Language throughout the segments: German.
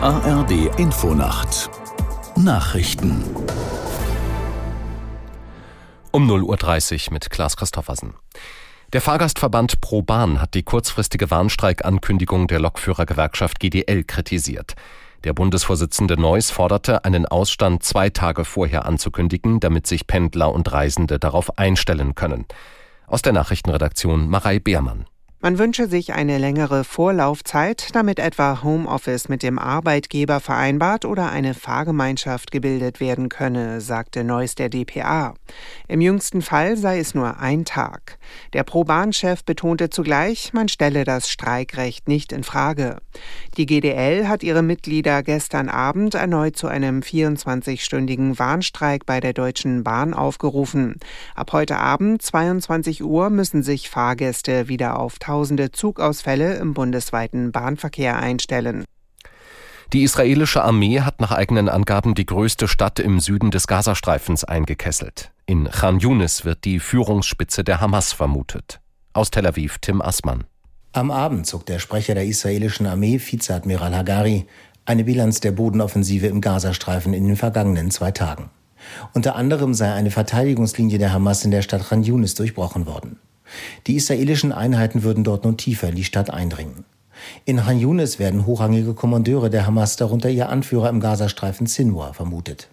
ARD Infonacht Nachrichten um 0.30 Uhr mit Klaas Christoffersen. Der Fahrgastverband ProBahn hat die kurzfristige Warnstreikankündigung der Lokführergewerkschaft GDL kritisiert. Der Bundesvorsitzende Neuss forderte, einen Ausstand zwei Tage vorher anzukündigen, damit sich Pendler und Reisende darauf einstellen können. Aus der Nachrichtenredaktion Marei Beermann. Man wünsche sich eine längere Vorlaufzeit, damit etwa Homeoffice mit dem Arbeitgeber vereinbart oder eine Fahrgemeinschaft gebildet werden könne, sagte Neuss der DPA. Im jüngsten Fall sei es nur ein Tag. Der Pro-Bahn-Chef betonte zugleich, man stelle das Streikrecht nicht in Frage. Die GDL hat ihre Mitglieder gestern Abend erneut zu einem 24-stündigen Warnstreik bei der Deutschen Bahn aufgerufen. Ab heute Abend 22 Uhr müssen sich Fahrgäste wieder auftauchen tausende Zugausfälle im bundesweiten Bahnverkehr einstellen. Die israelische Armee hat nach eigenen Angaben die größte Stadt im Süden des Gazastreifens eingekesselt. In Khan Yunis wird die Führungsspitze der Hamas vermutet. Aus Tel Aviv Tim Assmann. Am Abend zog der Sprecher der israelischen Armee, Vizeadmiral Hagari, eine Bilanz der Bodenoffensive im Gazastreifen in den vergangenen zwei Tagen. Unter anderem sei eine Verteidigungslinie der Hamas in der Stadt Khan Yunis durchbrochen worden. Die israelischen Einheiten würden dort nun tiefer in die Stadt eindringen. In Han Yunis werden hochrangige Kommandeure der Hamas, darunter ihr Anführer im Gazastreifen Sinwar, vermutet.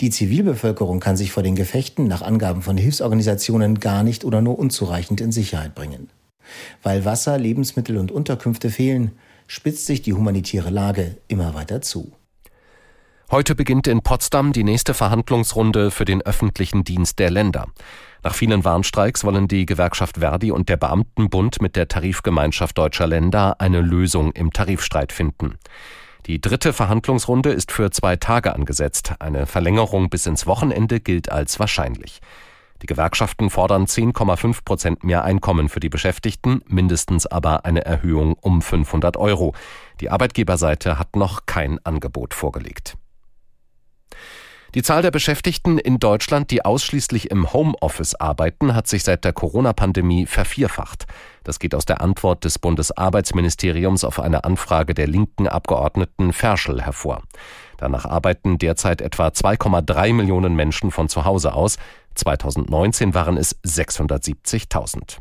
Die Zivilbevölkerung kann sich vor den Gefechten nach Angaben von Hilfsorganisationen gar nicht oder nur unzureichend in Sicherheit bringen. Weil Wasser, Lebensmittel und Unterkünfte fehlen, spitzt sich die humanitäre Lage immer weiter zu. Heute beginnt in Potsdam die nächste Verhandlungsrunde für den öffentlichen Dienst der Länder. Nach vielen Warnstreiks wollen die Gewerkschaft Verdi und der Beamtenbund mit der Tarifgemeinschaft deutscher Länder eine Lösung im Tarifstreit finden. Die dritte Verhandlungsrunde ist für zwei Tage angesetzt. Eine Verlängerung bis ins Wochenende gilt als wahrscheinlich. Die Gewerkschaften fordern 10,5 Prozent mehr Einkommen für die Beschäftigten, mindestens aber eine Erhöhung um 500 Euro. Die Arbeitgeberseite hat noch kein Angebot vorgelegt. Die Zahl der Beschäftigten in Deutschland, die ausschließlich im Homeoffice arbeiten, hat sich seit der Corona-Pandemie vervierfacht. Das geht aus der Antwort des Bundesarbeitsministeriums auf eine Anfrage der linken Abgeordneten Ferschel hervor. Danach arbeiten derzeit etwa 2,3 Millionen Menschen von zu Hause aus. 2019 waren es 670.000.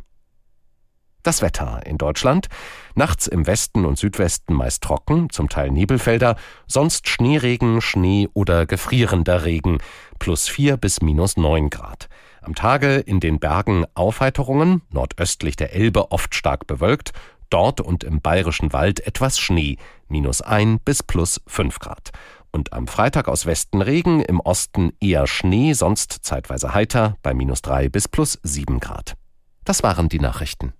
Das Wetter in Deutschland. Nachts im Westen und Südwesten meist trocken, zum Teil Nebelfelder, sonst Schneeregen, Schnee oder gefrierender Regen, plus vier bis minus neun Grad. Am Tage in den Bergen Aufheiterungen, nordöstlich der Elbe oft stark bewölkt, dort und im bayerischen Wald etwas Schnee, minus ein bis plus fünf Grad. Und am Freitag aus Westen Regen, im Osten eher Schnee, sonst zeitweise heiter, bei minus drei bis plus sieben Grad. Das waren die Nachrichten.